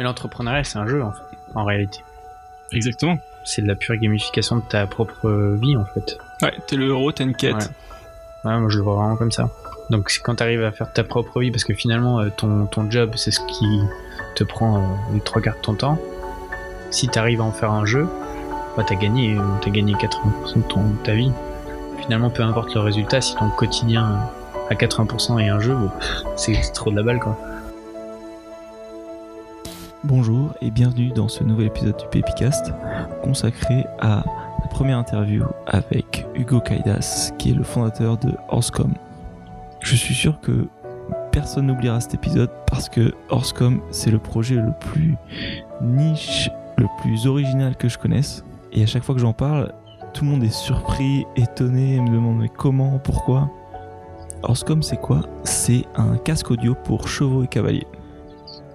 Mais l'entrepreneuriat, c'est un jeu, en, fait, en réalité. Exactement. C'est de la pure gamification de ta propre vie, en fait. Ouais, t'es le héros, t'as une quête. Ouais. moi je le vois vraiment comme ça. Donc quand t'arrives à faire ta propre vie, parce que finalement euh, ton, ton job c'est ce qui te prend euh, les trois quarts de ton temps, si t'arrives à en faire un jeu, bah t'as gagné, euh, t'as gagné 80% de, ton, ta vie. Finalement, peu importe le résultat, si ton quotidien à 80% est un jeu, c'est trop de la balle quoi. Bonjour et bienvenue dans ce nouvel épisode du Pépicast consacré à la première interview avec Hugo Kaidas qui est le fondateur de Horsecom. Je suis sûr que personne n'oubliera cet épisode parce que Horsecom c'est le projet le plus niche, le plus original que je connaisse et à chaque fois que j'en parle, tout le monde est surpris, étonné, et me demande mais comment, pourquoi. Horsecom c'est quoi? C'est un casque audio pour chevaux et cavaliers.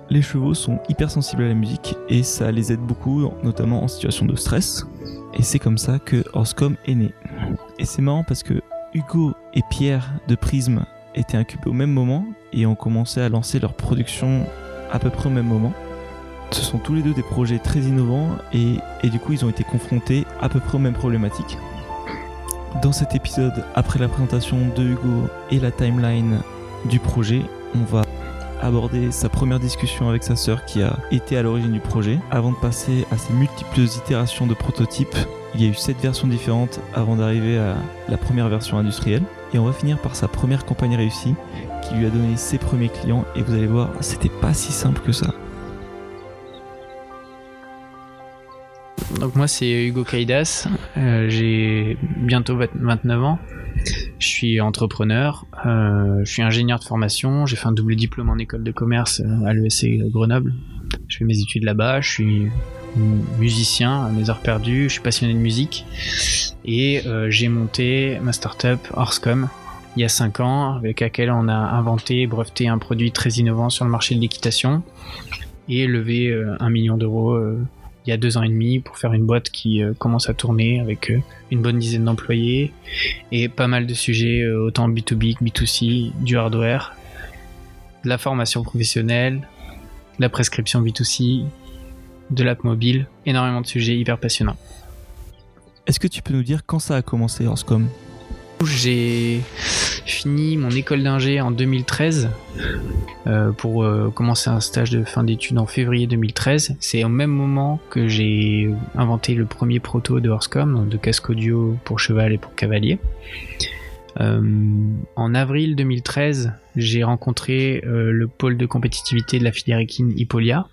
Les chevaux sont hypersensibles à la musique et ça les aide beaucoup, notamment en situation de stress. Et c'est comme ça que Horsecom est né. Et c'est marrant parce que Hugo et Pierre de Prism étaient incubés au même moment et ont commencé à lancer leur production à peu près au même moment. Ce sont tous les deux des projets très innovants et, et du coup ils ont été confrontés à peu près aux mêmes problématiques. Dans cet épisode, après la présentation de Hugo et la timeline du projet, on va aborder sa première discussion avec sa sœur qui a été à l'origine du projet. Avant de passer à ses multiples itérations de prototypes, il y a eu 7 versions différentes avant d'arriver à la première version industrielle. Et on va finir par sa première campagne réussie qui lui a donné ses premiers clients et vous allez voir, c'était pas si simple que ça. Donc moi c'est Hugo Kaidas, euh, j'ai bientôt 29 ans, je suis entrepreneur, euh, je suis ingénieur de formation, j'ai fait un double diplôme en école de commerce euh, à l'ESC Grenoble, je fais mes études là-bas, je suis musicien à mes heures perdues, je suis passionné de musique. Et euh, j'ai monté ma startup Horsecom il y a 5 ans avec laquelle on a inventé et breveté un produit très innovant sur le marché de l'équitation et levé euh, un million d'euros il y a deux ans et demi pour faire une boîte qui euh, commence à tourner avec euh, une bonne dizaine d'employés et pas mal de sujets euh, autant B2B que B2C, du hardware, de la formation professionnelle, de la prescription B2C, de l'app mobile, énormément de sujets hyper passionnants. Est-ce que tu peux nous dire quand ça a commencé Horsecom J'ai fini mon école d'ingé en 2013 euh, pour euh, commencer un stage de fin d'études en février 2013. C'est au même moment que j'ai inventé le premier proto de Horsecom, de casque audio pour cheval et pour cavalier. Euh, en avril 2013, j'ai rencontré le pôle de compétitivité de la filière équine Hippolia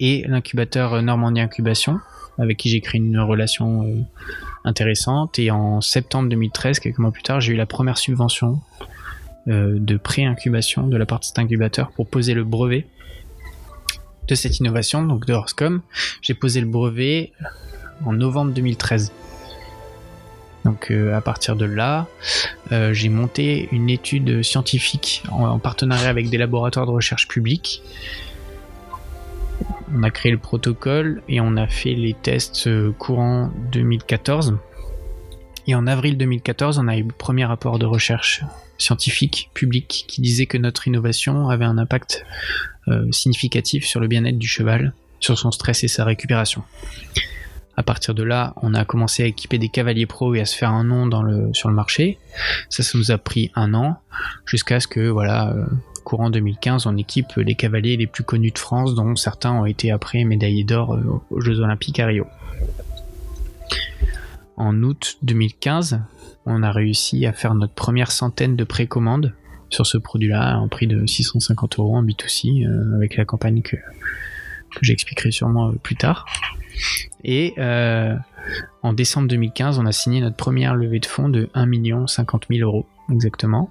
et l'incubateur Normandie Incubation, avec qui j'ai créé une relation intéressante. Et en septembre 2013, quelques mois plus tard, j'ai eu la première subvention euh, de pré-incubation de la part de cet incubateur pour poser le brevet de cette innovation, donc de Horsecom. J'ai posé le brevet en novembre 2013. Donc euh, à partir de là, euh, j'ai monté une étude scientifique en, en partenariat avec des laboratoires de recherche publics. On a créé le protocole et on a fait les tests euh, courant 2014. Et en avril 2014, on a eu le premier rapport de recherche scientifique public qui disait que notre innovation avait un impact euh, significatif sur le bien-être du cheval, sur son stress et sa récupération. À partir de là, on a commencé à équiper des cavaliers pro et à se faire un nom sur le marché. Ça, ça nous a pris un an, jusqu'à ce que, voilà, euh, courant 2015, on équipe les cavaliers les plus connus de France, dont certains ont été après médaillés d'or euh, aux Jeux Olympiques à Rio. En août 2015, on a réussi à faire notre première centaine de précommandes sur ce produit-là, à un prix de 650 euros en B2C, euh, avec la campagne que, que j'expliquerai sûrement euh, plus tard. Et en décembre 2015, on a signé notre première levée de fonds de 1 50 000 euros, exactement.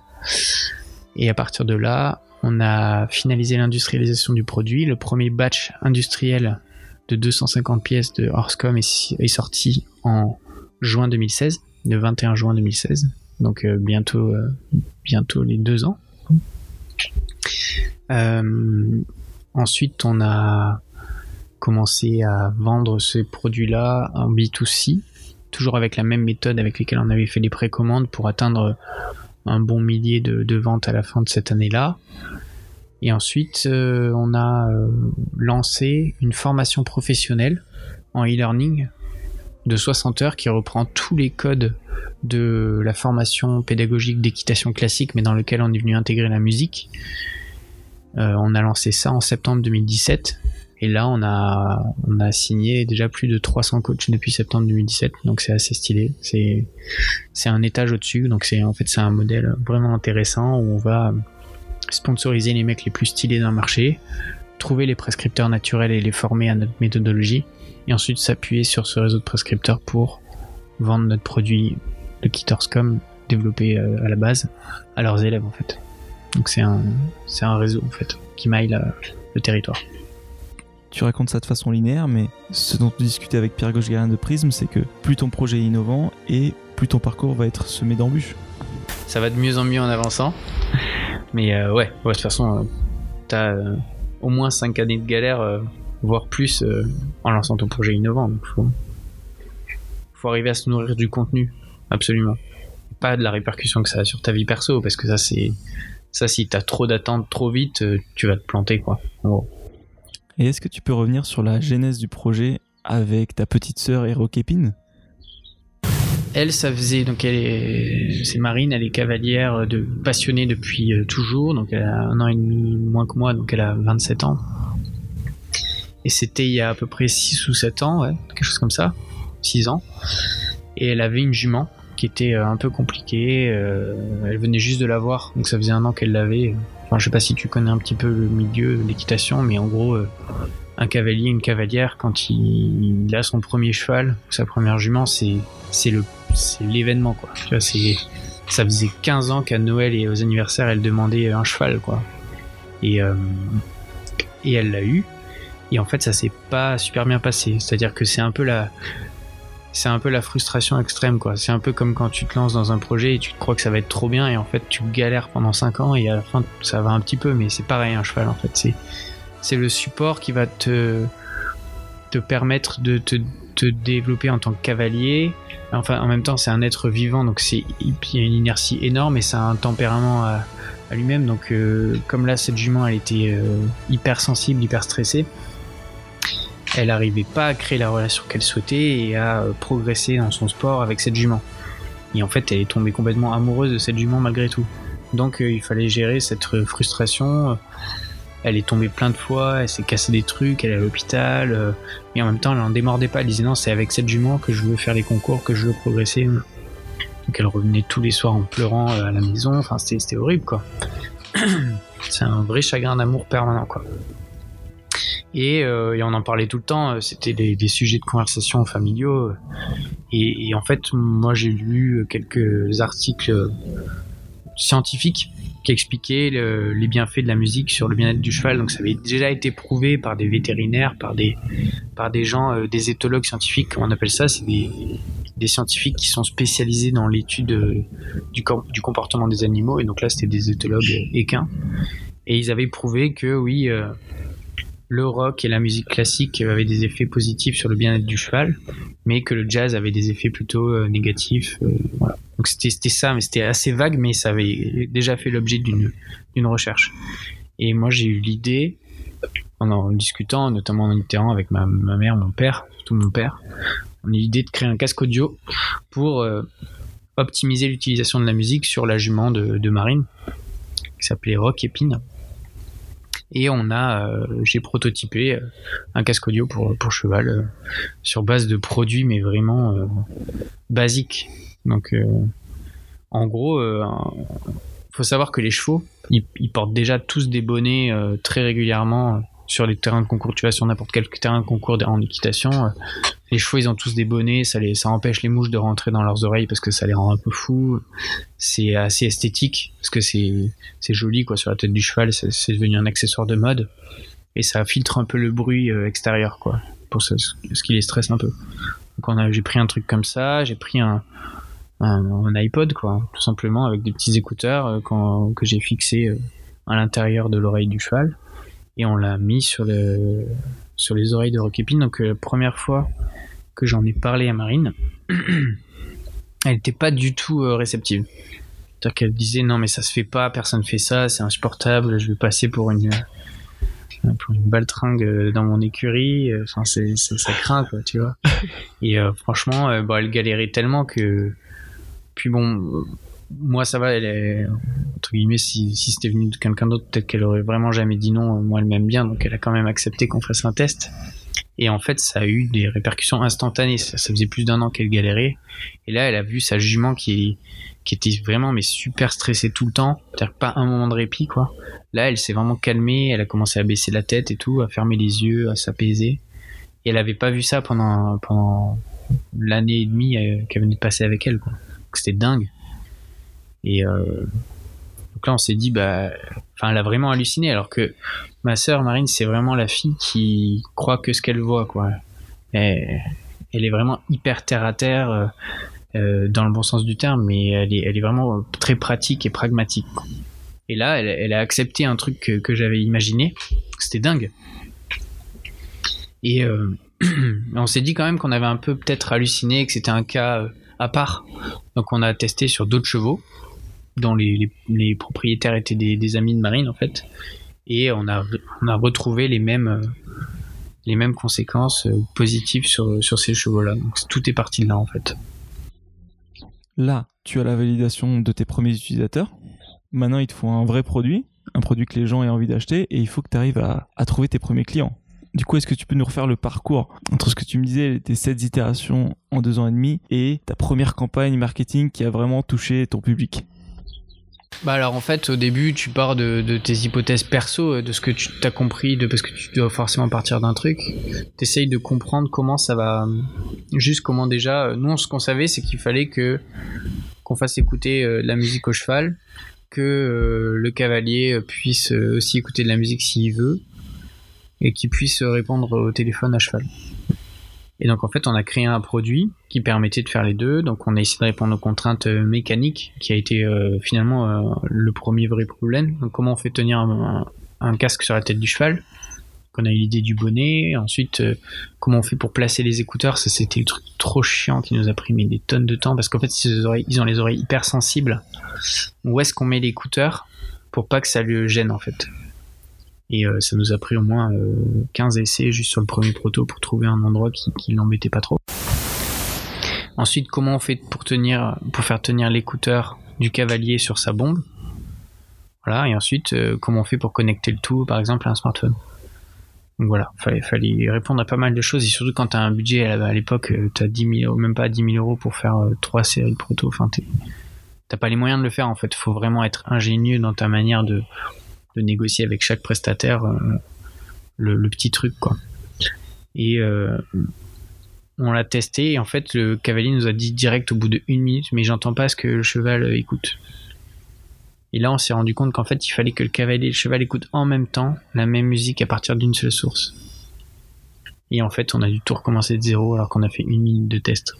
Et à partir de là, on a finalisé l'industrialisation du produit. Le premier batch industriel de 250 pièces de Horsecom est, sorti en juin 2016, le 21 juin 2016. Donc euh, bientôt, euh, bientôt les deux ans. Euh, ensuite, on a commencé à vendre ces produits-là en B2C, toujours avec la même méthode avec laquelle on avait fait les précommandes pour atteindre un bon millier de, ventes à la fin de cette année-là. Et ensuite, euh, on a euh, lancé une formation professionnelle en e-learning de 60 heures qui reprend tous les codes de la formation pédagogique d'équitation classique, mais dans lequel on est venu intégrer la musique. Euh, on a lancé ça en septembre 2017. Et là, on a, on a signé déjà plus de 300 coachs depuis septembre 2017. Donc c'est assez stylé. C'est, c'est un étage au-dessus. Donc c'est, en fait, c'est un modèle vraiment intéressant où on va sponsoriser les mecs les plus stylés d'un marché, trouver les prescripteurs naturels et les former à notre méthodologie, et ensuite s'appuyer sur ce réseau de prescripteurs pour vendre notre produit, le Kitorscom, développé euh, à la base, à leurs élèves en fait. Donc c'est un, c'est un réseau en fait qui maille le territoire. Tu racontes ça de façon linéaire, mais ce dont tu discutais avec Pierre Gauche-Galin de Prism, c'est que plus ton projet est innovant et plus ton parcours va être semé d'embûches. Ça va de mieux en mieux en avançant. Mais euh, ouais, de toute façon, euh, t'as euh, au moins 5 années de galère, voire plus, en lançant ton projet innovant. Donc faut, arriver à se nourrir du contenu, absolument. Pas de la répercussion que ça a sur ta vie perso, parce que ça, c'est. Ça, si t'as trop d'attentes trop vite, tu vas te planter, quoi. Et est-ce que tu peux revenir sur la genèse du projet avec ta petite sœur Hero Kepin Elle, ça faisait donc elle est, c'est Marine, elle est cavalière de passionnée depuis euh, toujours, donc elle a un an et demi moins que moi, donc elle a 27 ans. Et c'était il y a à peu près 6 ou 7 ans, ouais, quelque chose comme ça, 6 ans. Et elle avait une jument qui était euh, un peu compliquée, euh, elle venait juste de l'avoir, donc ça faisait un an qu'elle l'avait. Enfin, je sais pas si tu connais un petit peu le milieu l'équitation, mais en gros, euh, un cavalier, une cavalière, quand il, a son premier cheval, sa première jument, c'est c'est le c'est l'événement quoi. C'est ça faisait 15 ans qu'à Noël et aux anniversaires, elle demandait un cheval quoi. Et euh, et elle l'a eu. Et en fait, ça s'est pas super bien passé. C'est-à-dire que c'est un peu la c'est un peu la frustration extrême quoi. C'est un peu comme quand tu te lances dans un projet et tu crois que ça va être trop bien et en fait tu galères pendant 5 ans et à la fin ça va un petit peu mais c'est pareil un cheval en fait. C'est c'est le support qui va te te permettre de te, te développer en tant que cavalier. Enfin, en même temps, c'est un être vivant, donc c'est il y a une inertie énorme et ça a un tempérament à, à lui-même. Donc, euh, comme là, cette jument, elle était euh, hyper sensible, hyper stressée. Elle n'arrivait pas à créer la relation qu'elle souhaitait et à euh, progresser dans son sport avec cette jument. Et en fait, elle est tombée complètement amoureuse de cette jument malgré tout. Donc, euh, il fallait gérer cette euh, frustration. Elle est tombée plein de fois, elle s'est cassé des trucs, elle est à l'hôpital, et en même temps elle en démordait pas, elle disait non c'est avec cette jument que je veux faire les concours, que je veux progresser. Donc elle revenait tous les soirs en pleurant à la maison, enfin c'était horrible quoi. c'est un vrai chagrin d'amour permanent quoi. Et, euh, et on en parlait tout le temps, euh, c'était des, sujets de conversation familiaux. euh, Et, en fait moi j'ai lu quelques articles scientifiques qui expliquait le- les bienfaits de la musique sur le bien-être du cheval. Donc ça avait déjà été prouvé par des vétérinaires, par des, par des gens, des éthologues scientifiques, on appelle ça, c'est des, scientifiques qui sont spécialisés dans l'étude du, com- du comportement des animaux. Et donc là, c'était des éthologues équins. Et ils avaient prouvé que oui, le rock et la musique classique avaient des effets positifs sur le bien-être du cheval, mais que le jazz avait des effets plutôt euh, négatifs. euh, voilà. Donc c'était ça, mais c'était assez vague, mais ça avait déjà fait l'objet d'une recherche. Et moi j'ai eu l'idée, en discutant, notamment en itinérant avec ma, ma mère, mon père, surtout mon père, on a eu l'idée de créer un casque audio pour euh, optimiser l'utilisation de la musique sur la jument de, de Marine, qui s'appelait Rock Épine. Et on a, euh, j'ai prototypé euh, un casque audio pour, pour cheval euh, sur base de produits, mais vraiment basiques. Donc, en gros, faut savoir que les chevaux, ils, portent déjà tous des bonnets très régulièrement sur les terrains de concours. Tu vas sur n'importe quel terrain de concours en équitation, les chevaux, ils ont tous des bonnets, ça, les, ça empêche les mouches de rentrer dans leurs oreilles parce que ça les rend un peu fous. C'est assez esthétique parce que c'est c'est joli quoi sur la tête du cheval, c'est devenu un accessoire de mode et ça filtre un peu le bruit euh, extérieur quoi pour ce, ce qui les stresse un peu. Donc j'ai pris un truc comme ça, j'ai pris un, un, un iPod quoi, tout simplement avec des petits écouteurs euh, quand- que j'ai fixés euh, à l'intérieur de l'oreille du cheval et on l'a mis sur le sur les oreilles de Rocképine. Donc euh, la première fois que j'en ai parlé à Marine, elle n'était pas du tout euh, réceptive. C'est-à-dire qu'elle disait non mais ça se fait pas, personne fait ça, c'est insupportable, je vais passer pour une euh, pour une baltringue dans mon écurie, enfin c'est, ça craint quoi, tu vois. Et euh, franchement, euh, bah, elle galérait tellement que puis bon, moi ça va, elle est entre guillemets si, c'était venu de quelqu'un d'autre, peut-être qu'elle aurait vraiment jamais dit non. Moi elle m'aime bien, donc elle a quand même accepté qu'on fasse un test. Et en fait, ça a eu des répercussions instantanées. Ça, faisait plus d'un an qu'elle galérait. Et là, elle a vu sa jument qui, était vraiment mais super stressée tout le temps. C'est-à-dire pas un moment de répit, quoi. Là, elle s'est vraiment calmée. Elle a commencé à baisser la tête et tout, à fermer les yeux, à s'apaiser. Et elle avait pas vu ça pendant, pendant l'année et demie euh, qu'elle venait de passer avec elle, quoi. C'était dingue. Et euh, donc là, on s'est dit, bah, enfin, elle a vraiment halluciné, alors que ma sœur Marine, c'est vraiment la fille qui croit que ce qu'elle voit, quoi. Elle, est vraiment hyper terre à terre, euh, euh, dans le bon sens du terme, mais elle est, elle est vraiment très pratique et pragmatique. Et là, elle, a accepté un truc que, j'avais imaginé. C'était dingue. Et on s'est dit quand même qu'on avait un peu peut-être halluciné, que c'était un cas à part. Donc on a testé sur d'autres chevaux, dont les, propriétaires étaient des, amis de Marine en fait. Et on a, retrouvé les mêmes, euh, conséquences euh, positives sur, ces chevaux-là. Donc tout est parti de là en fait. Là, tu as la validation de tes premiers utilisateurs. Maintenant, il te faut un vrai produit, un produit que les gens aient envie d'acheter, et il faut que tu arrives à, à trouver tes premiers clients. Du coup, est-ce que tu peux nous refaire le parcours entre ce que tu me disais, tes 7 itérations en deux ans et demi, et ta première campagne marketing qui a vraiment touché ton public? Bah alors en fait au début tu pars de, tes hypothèses perso, euh, de ce que tu t'as compris, de parce que tu dois forcément partir d'un truc. T'essayes de comprendre comment ça va, juste comment déjà. euh, Nous ce qu'on savait c'est qu'il fallait que qu'on fasse écouter euh, la musique au cheval, que le cavalier puisse aussi écouter de la musique s'il veut, et qu'il puisse répondre au téléphone à cheval. Et donc en fait, on a créé un produit qui permettait de faire les deux. Donc on a essayé de répondre aux contraintes euh, mécaniques, qui a été euh, finalement euh, le premier vrai problème. Donc comment on fait tenir un, casque sur la tête du cheval? On a eu l'idée du bonnet. Ensuite, comment on fait pour placer les écouteurs? Ça c'était le truc trop chiant qui nous a pris des tonnes de temps parce qu'en fait, ils ont les oreilles hyper sensibles. Où est-ce qu'on met l'écouteur pour pas que ça le gêne en fait? Et euh, ça nous a pris au moins euh, 15 essais juste sur le premier proto pour trouver un endroit qui, qui l'embêtait pas trop. Ensuite, comment on fait pour faire tenir l'écouteur du cavalier sur sa bombe? Voilà. Et ensuite, euh, comment on fait pour connecter le tout, par exemple, à un smartphone? Donc voilà, fallait, fallait répondre à pas mal de choses et surtout quand t'as un budget à l'époque, euh, t'as 10 000, même pas 10 000 euros pour faire euh, trois séries de proto. Enfin, t'as pas les moyens de le faire en fait. Faut vraiment être ingénieux dans ta manière de négocier avec chaque prestataire euh, le, le petit truc quoi. Et euh, on l'a testé et en fait le cavalier nous a dit direct au bout de une minute mais j'entends pas ce que le cheval euh, écoute. Et là on s'est rendu compte qu'en fait il fallait que le cavalier et le cheval écoutent en même temps la même musique à partir d'une seule source. Et en fait on a dû tout recommencer de zéro alors qu'on a fait une minute de test.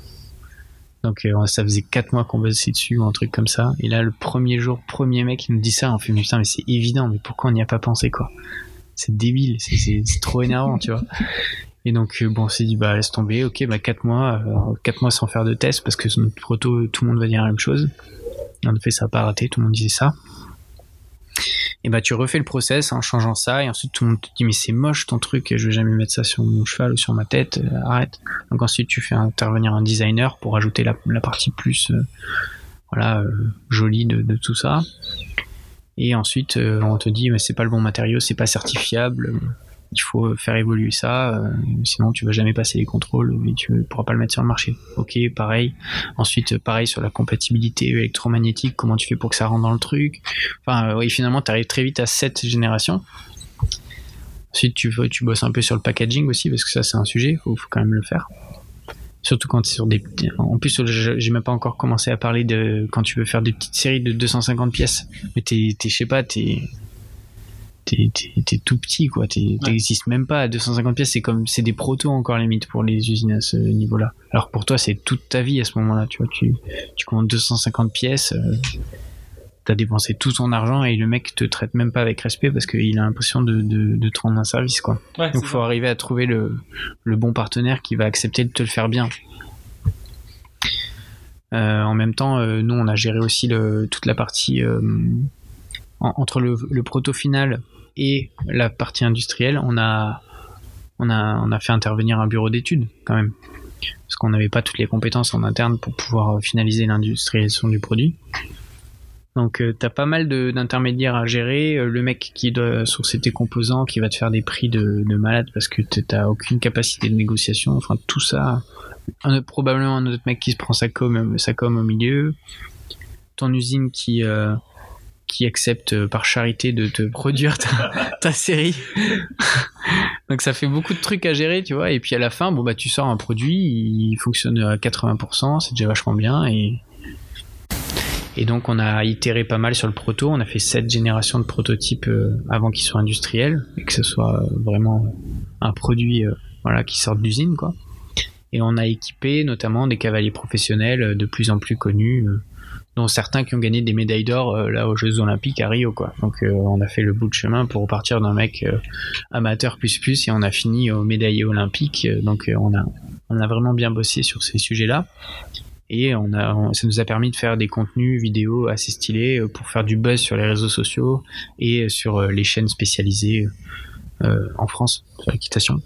Donc euh, ça faisait 4 mois qu'on bossait dessus ou un truc comme ça. Et là, le premier jour, premier mec, il nous dit ça. On fait, mais putain, mais c'est évident, mais pourquoi on n'y a pas pensé, quoi? C'est débile, c'est- trop énervant, tu vois. Et donc, euh, bon, on s'est dit, bah laisse tomber, ok, bah 4 mois, euh, 4 mois sans faire de test, parce que notre proto, tout le monde va dire la même chose. En effet, ça n'a pas raté, tout le monde disait ça. Et bah tu refais le process en changeant ça, et ensuite tout le monde te dit, mais c'est moche ton truc, je vais jamais mettre ça sur mon cheval ou sur ma tête, euh, arrête. Donc ensuite tu fais intervenir un designer pour ajouter la, partie plus euh, voilà euh, jolie de, tout ça. Et ensuite on te dit mais c'est pas le bon matériau, c'est pas certifiable, il faut faire évoluer ça, euh, sinon tu vas jamais passer les contrôles et tu pourras pas le mettre sur le marché. Ok, pareil. Ensuite pareil sur la compatibilité électromagnétique, comment tu fais pour que ça rentre dans le truc. Enfin euh, oui finalement tu arrives très vite à cette génération. Ensuite, tu, tu bosses un peu sur le packaging aussi, parce que ça, c'est un sujet, faut, faut quand même le faire. Surtout quand c'est sur des. En plus, j'ai même pas encore commencé à parler de quand tu veux faire des petites séries de 250 pièces. Mais t'es je sais pas, t'es. T'es, tout petit, quoi. T'es, T'existes même pas à 250 pièces. C'est comme. C'est des protos encore limite pour les usines à ce niveau-là. Alors pour toi, c'est toute ta vie à ce moment-là, tu vois. Tu, tu commandes 250 pièces. euh, T'as dépensé tout ton argent et le mec te traite même pas avec respect parce qu'il a l'impression de, de, de te rendre un service, quoi. Ouais, Donc faut arriver à trouver le, le bon partenaire qui va accepter de te le faire bien. Euh, en même temps, euh, nous, on a géré aussi le, toute la partie euh, en- entre le, le proto final et la partie industrielle. On a, on a, on a fait intervenir un bureau d'études quand même, parce qu'on n'avait pas toutes les compétences en interne pour pouvoir finaliser l'industrialisation du produit. Donc, tu as pas mal d'intermédiaires à gérer. Euh, Le mec qui doit sourcer tes composants, qui va te faire des prix de, de malade parce que t'as aucune capacité de négociation. Enfin, tout ça. Probablement un autre mec qui se prend sa com, sa com au milieu. Ton usine qui, euh, qui accepte euh, par charité de te produire ta, ta série. Donc ça fait beaucoup de trucs à gérer, tu vois. Et puis à la fin, bon bah tu sors un produit, il fonctionne à 80%, c'est déjà vachement bien. Et, et donc on a itéré pas mal sur le proto. On a fait sept générations de prototypes euh, avant qu'ils soient industriels et que ce soit euh, vraiment un produit voilà qui sorte d'usine quoi. Et on a équipé notamment des cavaliers professionnels de plus en plus connus, dont certains qui ont gagné des médailles d'or euh, là aux Jeux Olympiques à Rio quoi. Donc euh, on a fait le bout de chemin pour repartir d'un mec euh, amateur plus plus et on a fini au médaillé olympique. Euh, Donc on a on a vraiment bien bossé sur ces sujets-là. Et on a, ça nous a permis de faire des contenus vidéo assez stylés pour faire du buzz sur les réseaux sociaux et sur les chaînes spécialisées en France sur l'équitation.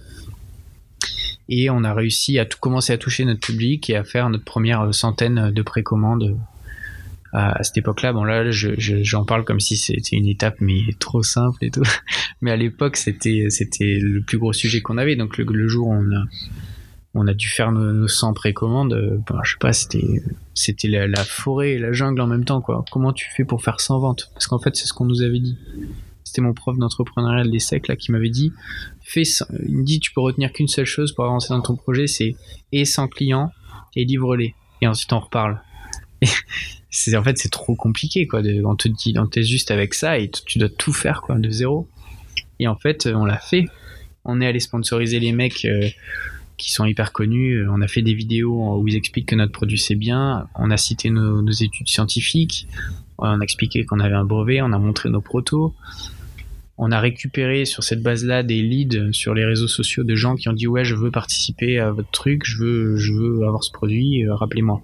Et on a réussi à tout commencer à toucher notre public et à faire notre première centaine de précommandes à, cette époque-là. Bon là, je- je- j'en parle comme si c'était une étape mais trop simple et tout. Mais à l'époque, c'était le plus gros sujet qu'on avait. Donc le, jour où on a on a dû faire nos, nos 100 précommandes. euh, ben, je sais pas, c'était la, forêt et la jungle en même temps quoi. Comment tu fais pour faire 100 ventes Parce qu'en fait, c'est ce qu'on nous avait dit. C'était mon prof d'entrepreneuriat de l'ESSEC qui m'avait dit fais il me dit tu peux retenir qu'une seule chose pour avancer dans ton projet, c'est et 100 clients et livre-les et ensuite on reparle. C'est en fait c'est trop compliqué quoi. On te dit on t'est juste avec ça et tu dois tout faire quoi de zéro. Et en fait, on l'a fait. On est allé sponsoriser les mecs euh, qui sont hyper connus. On a fait des vidéos où ils expliquent que notre produit c'est bien. On a cité nos, nos études scientifiques. On a expliqué qu'on avait un brevet. On a montré nos protos. On a récupéré sur cette base-là des leads sur les réseaux sociaux de gens qui ont dit ouais je veux participer à votre truc, je veux je veux avoir ce produit, euh, rappelez-moi.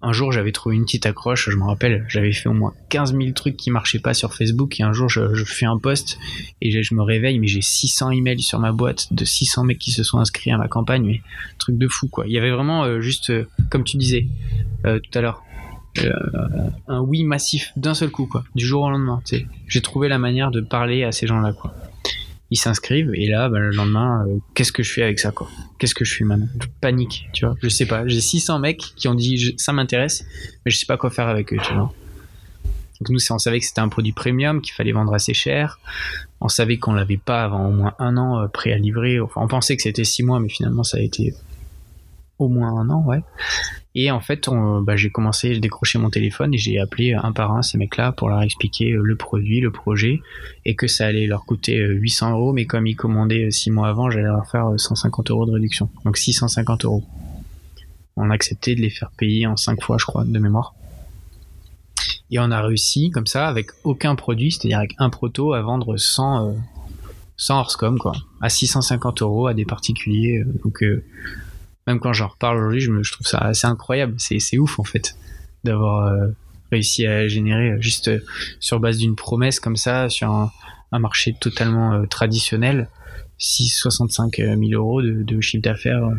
Un jour, j'avais trouvé une petite accroche, je me rappelle, j'avais fait au moins 15 000 trucs qui marchaient pas sur Facebook, et un jour, je, fais un post, et je, me réveille, mais j'ai 600 emails sur ma boîte de 600 mecs qui se sont inscrits à ma campagne, mais truc de fou, quoi. Il y avait vraiment euh, juste, euh, comme tu disais euh, tout à l'heure, un oui massif d'un seul coup, quoi, du jour au lendemain. J'ai trouvé la manière de parler à ces gens-là, quoi. Ils s'inscrivent, et là, bah, le lendemain, euh, qu'est-ce que je fais avec ça, quoi? Qu'est-ce que je fais maintenant Je panique, tu vois? Je sais pas. J'ai 600 mecs qui ont dit ça m'intéresse, mais je sais pas quoi faire avec eux, tu vois? Donc nous, on savait que c'était un produit premium, qu'il fallait vendre assez cher. On savait qu'on l'avait pas avant au moins un an euh, prêt à livrer. Enfin, on pensait que c'était six mois, mais finalement, ça a été au moins un an, ouais. Et en fait, bah, j'ai commencé, j'ai décroché mon téléphone et j'ai appelé un par un ces mecs-là pour leur expliquer euh, le produit, le projet, et que ça allait leur coûter euh, 800 euros, mais comme ils commandaient 6 mois avant, j'allais leur faire euh, 150 euros de réduction. Donc 650 euros. On a accepté de les faire payer en 5 fois, je crois, de mémoire. Et on a réussi, comme ça, avec aucun produit, c'est-à-dire avec un proto, à vendre 100, euh, 100 Horsecom, quoi, à 650 euros à des particuliers. euh, Donc, euh, même quand j'en reparle aujourd'hui, je, trouve ça assez incroyable. C'est ouf, en fait, d'avoir euh, réussi à générer euh, juste euh, sur base d'une promesse comme ça, sur un, marché totalement traditionnel, 6, 65 000 euros de, chiffre d'affaires,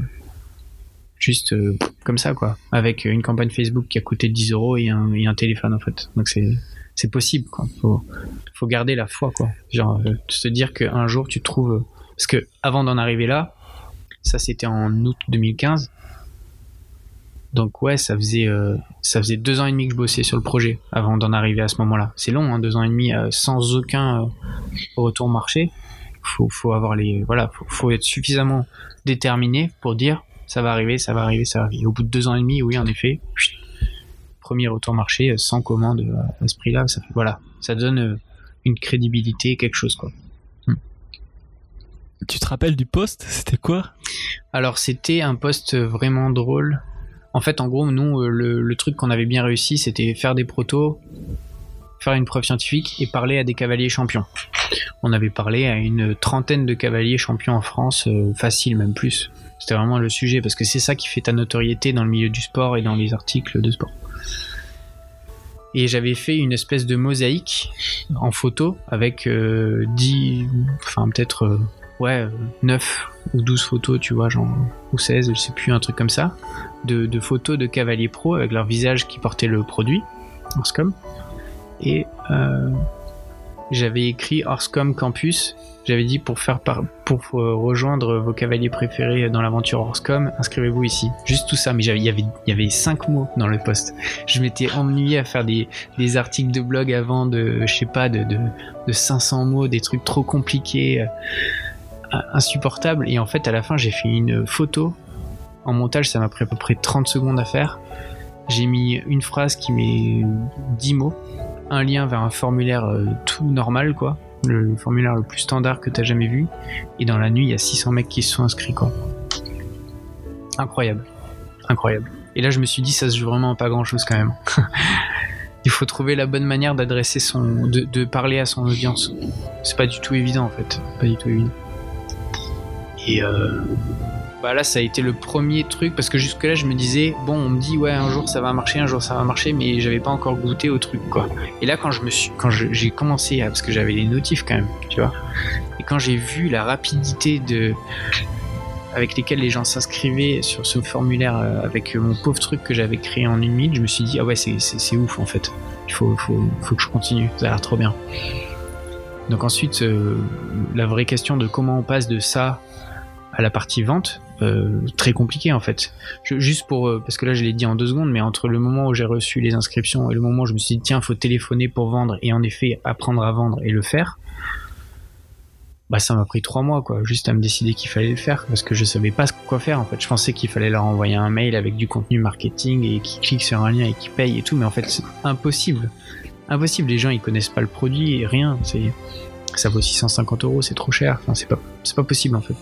juste comme ça, quoi. Avec une campagne Facebook qui a coûté 10 euros et un, téléphone, en fait. Donc c'est possible, quoi. Faut, faut garder la foi, quoi. Genre, se dire qu'un jour tu trouves. Parce que avant d'en arriver là, ça c'était en août 2015. Donc ouais, ça faisait euh, ça faisait deux ans et demi que je bossais sur le projet avant d'en arriver à ce moment-là. C'est long, hein, deux ans et demi euh, sans aucun euh, retour marché. Faut faut avoir les voilà, faut, être suffisamment déterminé pour dire ça va arriver, ça va arriver, ça va arriver. Au bout de deux ans et demi, oui, en effet, premier retour marché sans commande à ce prix-là, ça voilà, ça donne une crédibilité, quelque chose quoi. Tu te rappelles du poste? C'était quoi? Alors c'était un poste vraiment drôle. En fait, en gros, nous, euh, le, truc qu'on avait bien réussi, c'était faire des protos, faire une preuve scientifique et parler à des cavaliers champions. On avait parlé à une trentaine de cavaliers champions en France, euh, facile même plus. C'était vraiment le sujet parce que c'est ça qui fait ta notoriété dans le milieu du sport et dans les articles de sport. Et j'avais fait une espèce de mosaïque en photo avec euh, 10, enfin peut-être euh, ouais, 9 ou 12 photos, tu vois, genre, ou 16, je sais plus, un truc comme ça, de, photos de cavaliers pro avec leur visage qui portait le produit, Orscom. Et euh, j'avais écrit Orscom Campus. J'avais dit pour faire par, pour euh, rejoindre vos cavaliers préférés dans l'aventure Orscom, inscrivez-vous ici. Juste tout ça, mais il y avait, y avait cinq mots dans le post. Je m'étais ennuyé à faire des, des articles de blog avant de, je sais pas, de, de, de 500 mots, des trucs trop compliqués, euh, insupportables. Et en fait, à la fin, j'ai fait une photo. En montage, ça m'a pris à peu près 30 secondes à faire. J'ai mis une phrase qui met 10 mots, un lien vers un formulaire euh, tout normal, quoi. Le formulaire le plus standard que t'as jamais vu. Et dans la nuit, il y a 600 mecs qui se sont inscrits, quoi. Incroyable. Incroyable. Et là, je me suis dit, ça se joue vraiment pas grand chose quand même. il faut trouver la bonne manière d'adresser son. De, de parler à son audience. C'est pas du tout évident, en fait. Pas du tout évident. Et euh, bah là ça a été le premier truc parce que jusque là je me disais bon on me dit ouais un jour ça va marcher un jour ça va marcher mais j'avais pas encore goûté au truc quoi. Et là quand je me suis quand j'ai commencé parce que j'avais les notifs quand même tu vois. Et quand j'ai vu la rapidité de avec lesquels les gens s'inscrivaient sur ce formulaire euh, avec mon pauvre truc que j'avais créé en une minute je me suis dit ah ouais c'est ouf en fait. Il faut, faut, faut que je continue ça a l'air trop bien. Donc ensuite euh, la vraie question de comment on passe de ça à la partie vente, euh, très compliqué en fait. Juste pour euh, parce que là je l'ai dit en deux secondes, mais entre le moment où j'ai reçu les inscriptions et le moment où je me suis dit tiens faut téléphoner pour vendre et en effet apprendre à vendre et le faire, bah ça m'a pris trois mois quoi, juste à me décider qu'il fallait le faire parce que je savais pas quoi faire en fait. Je pensais qu'il fallait leur envoyer un mail avec du contenu marketing et qu'ils cliquent sur un lien et qu'ils payent et tout, mais en fait c'est impossible, impossible. Les gens ils connaissent pas le produit et rien, c'est ça vaut 650 euros, c'est trop cher. Enfin c'est pas pas possible en fait.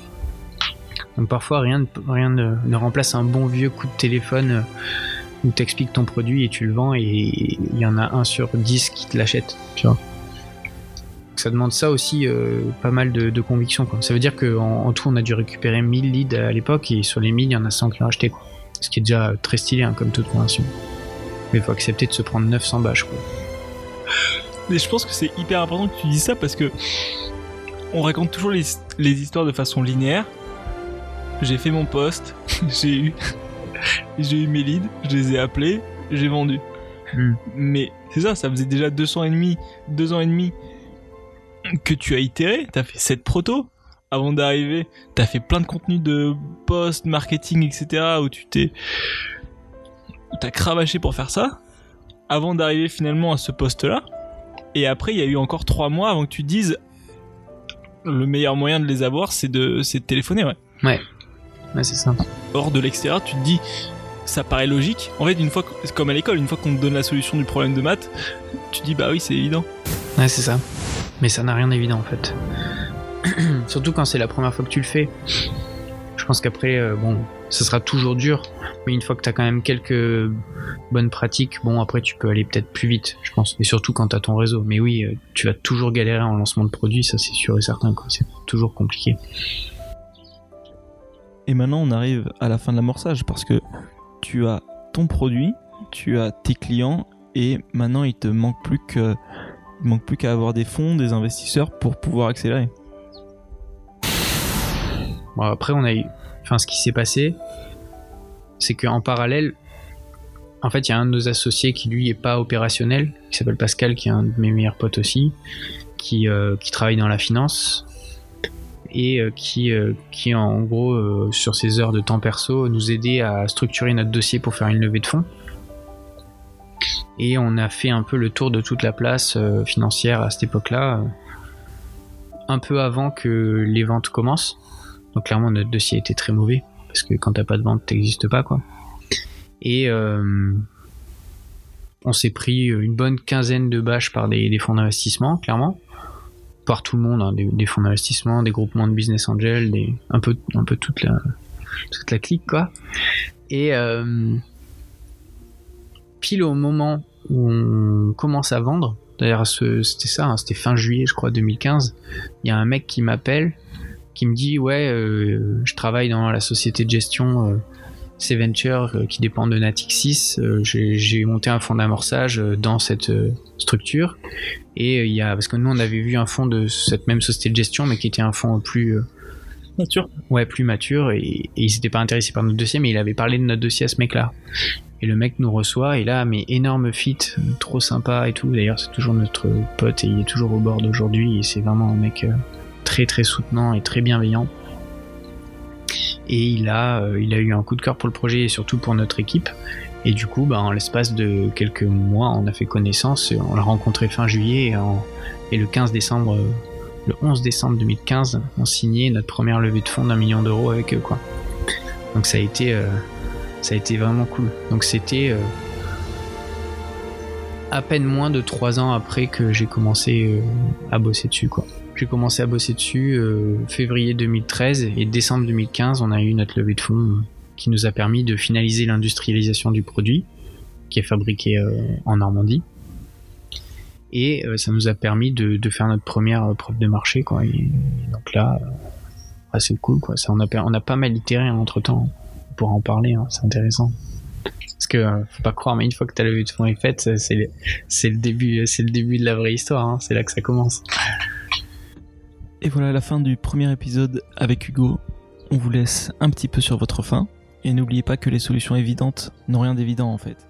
Donc parfois rien, ne, remplace un bon vieux coup de téléphone euh, où t'expliques ton produit et tu le vends et il y en a un sur 10 qui te l'achète, tu vois. Ça demande ça aussi euh, pas mal de, conviction. Ça veut dire qu'en en tout on a dû récupérer 1000 leads à l'époque et sur les 1000 il y en a 100 qui l'ont acheté. Ce qui est déjà très stylé hein, comme toute conversion. Mais il faut accepter de se prendre 900 bâches. Mais je pense que c'est hyper important que tu dises ça parce que on raconte toujours les histoires de façon linéaire. J'ai fait mon poste, j'ai eu, j'ai eu mes leads, je les ai appelés, j'ai vendu. Hmm. Mais c'est ça, ça faisait déjà 200 et demi, deux ans et demi que tu as itéré, t'as fait cette proto avant d'arriver, t'as fait plein de contenu de post, marketing, etc. où tu t'es, où t'as cravaché pour faire ça avant d'arriver finalement à ce poste-là. Et après, il y a eu encore trois mois avant que tu dises le meilleur moyen de les avoir, c'est de, c'est de téléphoner, ouais. Ouais c'est ça. Hors de l'extérieur, tu te dis, ça paraît logique. En fait, une fois, comme à l'école, une fois qu'on te donne la solution du problème de maths, tu te dis, bah oui, c'est évident. Ouais, c'est ça. Mais ça n'a rien d'évident en fait. Surtout quand c'est la première fois que tu le fais. Je pense qu'après, euh, bon, ça sera toujours dur. Mais une fois que tu as quand même quelques bonnes pratiques, bon, après tu peux aller peut-être plus vite, je pense. Et surtout quand tu as ton réseau. Mais oui, euh, tu vas toujours galérer en lancement de produit, ça c'est sûr et certain. quoi. C'est toujours compliqué. Et maintenant, on arrive à la fin de l'amorçage parce que tu as ton produit, tu as tes clients et maintenant il te manque plus que il manque plus qu'à avoir des fonds, des investisseurs pour pouvoir accélérer. Bon, après, on a eu. Enfin, ce qui s'est passé, c'est qu'en parallèle, en fait, il y a un de nos associés qui, lui, est pas opérationnel, qui s'appelle Pascal, qui est un de mes meilleurs potes aussi, qui, euh, qui travaille dans la finance et euh, qui, euh, qui, en gros, euh, sur ses heures de temps perso, nous aidait à structurer notre dossier pour faire une levée de fonds. Et on a fait un peu le tour de toute la place financière à cette époque-là, un peu avant que les ventes commencent. Donc clairement notre dossier était très mauvais parce que quand t'as pas de vente t'existes pas quoi. Et on s'est pris une bonne quinzaine de bâches par des fonds d'investissement clairement, par tout le monde, hein, des, fonds d'investissement, des groupements de business angels, des un peu un peu toute la toute la clique quoi. Et euh, pile au moment où on commence à vendre, d'ailleurs c'était ça, hein, c'était fin juillet je crois 2015, il y a un mec qui m'appelle qui me dit ouais, euh, je travaille dans la société de gestion euh, euh, qui dépend de Natixis. J'ai monté un fonds d'amorçage dans cette structure et euh, il y a parce que nous on avait vu un fonds de cette même société de gestion mais qui était un fonds plus euh, Nature. ouais plus mature. Et, et il s'était pas intéressé par notre dossier mais il avait parlé de notre dossier à ce mec là et le mec nous reçoit et là mais énorme fit trop sympa et tout. D'ailleurs c'est toujours notre pote et il est toujours au bord d'aujourd'hui et c'est vraiment un mec euh, très très soutenant et très bienveillant. Et il a il a eu un coup de cœur pour le projet et surtout pour notre équipe et du coup bah, en l'espace de quelques mois on a fait connaissance on l'a rencontré fin juillet et, le 15 décembre euh, le 11 décembre 2015 on signait notre première levée de fonds d'un million d'euros avec eux quoi. Donc ça a été euh, ça a été vraiment cool. Donc c'était euh, à peine moins de trois ans après que j'ai commencé à bosser dessus quoi. J'ai commencé à bosser dessus février 2013 et décembre 2015 on a eu notre levée de fonds qui nous a permis de finaliser l'industrialisation du produit qui est fabriqué euh, en Normandie. Et euh, ça nous a permis de, faire notre première euh, preuve de marché quoi. Donc là c'est cool quoi. Ça on a on a pas mal itéré entre temps on pourra en parler hein, c'est intéressant. Parce que faut pas croire mais une fois que ta levée de fonds est faite c'est- le- début le début de la vraie histoire hein, c'est là que ça commence. Et voilà la fin du premier épisode avec Hugo. On vous laisse un petit peu sur votre faim. Et n'oubliez pas que les solutions évidentes n'ont rien d'évident en fait.